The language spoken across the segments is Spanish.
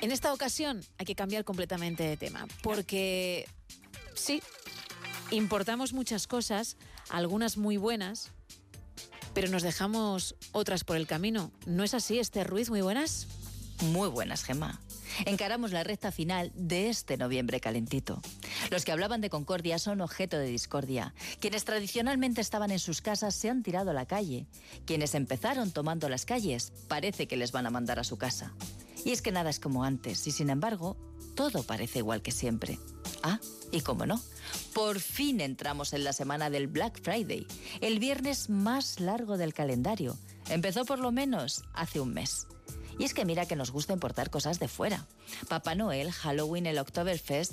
En esta ocasión hay que cambiar completamente de tema, porque sí, importamos muchas cosas, algunas muy buenas, pero nos dejamos otras por el camino. ¿No es así, Esther Ruiz? Muy buenas. Muy buenas, Gemma. Encaramos la recta final de este noviembre calentito. Los que hablaban de concordia son objeto de discordia. Quienes tradicionalmente estaban en sus casas se han tirado a la calle. Quienes empezaron tomando las calles parece que les van a mandar a su casa. Y es que nada es como antes y sin embargo todo parece igual que siempre. Ah, y cómo no, por fin entramos en la semana del Black Friday, el viernes más largo del calendario. Empezó por lo menos hace un mes. Y es que mira que nos gusta importar cosas de fuera. Papá Noel, Halloween, el Oktoberfest.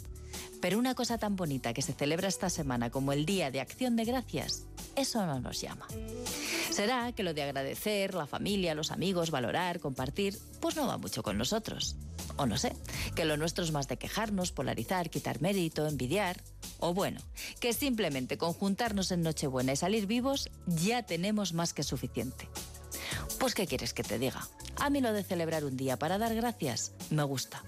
Pero una cosa tan bonita que se celebra esta semana como el Día de Acción de Gracias, eso no nos llama. Será que lo de agradecer, la familia, los amigos, valorar, compartir, pues no va mucho con nosotros. O no sé, que lo nuestro es más de quejarnos, polarizar, quitar mérito, envidiar. O bueno, que simplemente con juntarnos en Nochebuena y salir vivos ya tenemos más que suficiente. Pues ¿qué quieres que te diga? A mí lo de celebrar un día para dar gracias me gusta.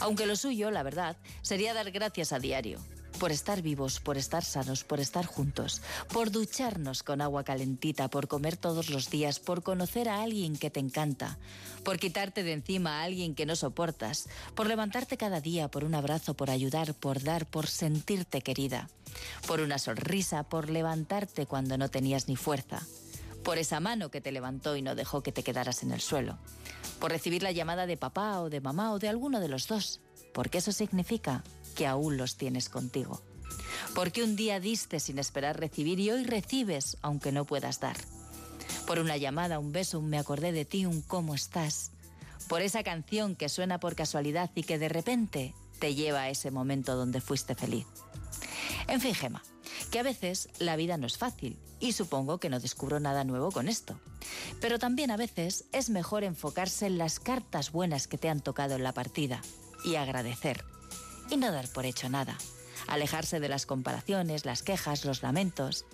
Aunque lo suyo, la verdad, sería dar gracias a diario. Por estar vivos, por estar sanos, por estar juntos, por ducharnos con agua calentita, por comer todos los días, por conocer a alguien que te encanta, por quitarte de encima a alguien que no soportas, por levantarte cada día, por un abrazo, por ayudar, por dar, por sentirte querida, por una sonrisa, por levantarte cuando no tenías ni fuerza por esa mano que te levantó y no dejó que te quedaras en el suelo, por recibir la llamada de papá o de mamá o de alguno de los dos, porque eso significa que aún los tienes contigo. Porque un día diste sin esperar recibir y hoy recibes aunque no puedas dar. Por una llamada, un beso, un me acordé de ti, un cómo estás. Por esa canción que suena por casualidad y que de repente te lleva a ese momento donde fuiste feliz. En fin, Gema, que a veces la vida no es fácil y supongo que no descubro nada nuevo con esto. Pero también a veces es mejor enfocarse en las cartas buenas que te han tocado en la partida y agradecer y no dar por hecho nada. Alejarse de las comparaciones, las quejas, los lamentos.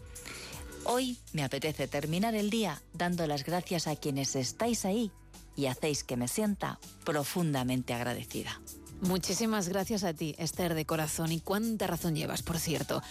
Hoy me apetece terminar el día dando las gracias a quienes estáis ahí y hacéis que me sienta profundamente agradecida. Muchísimas gracias a ti, Esther, de corazón. Y cuánta razón llevas, por cierto.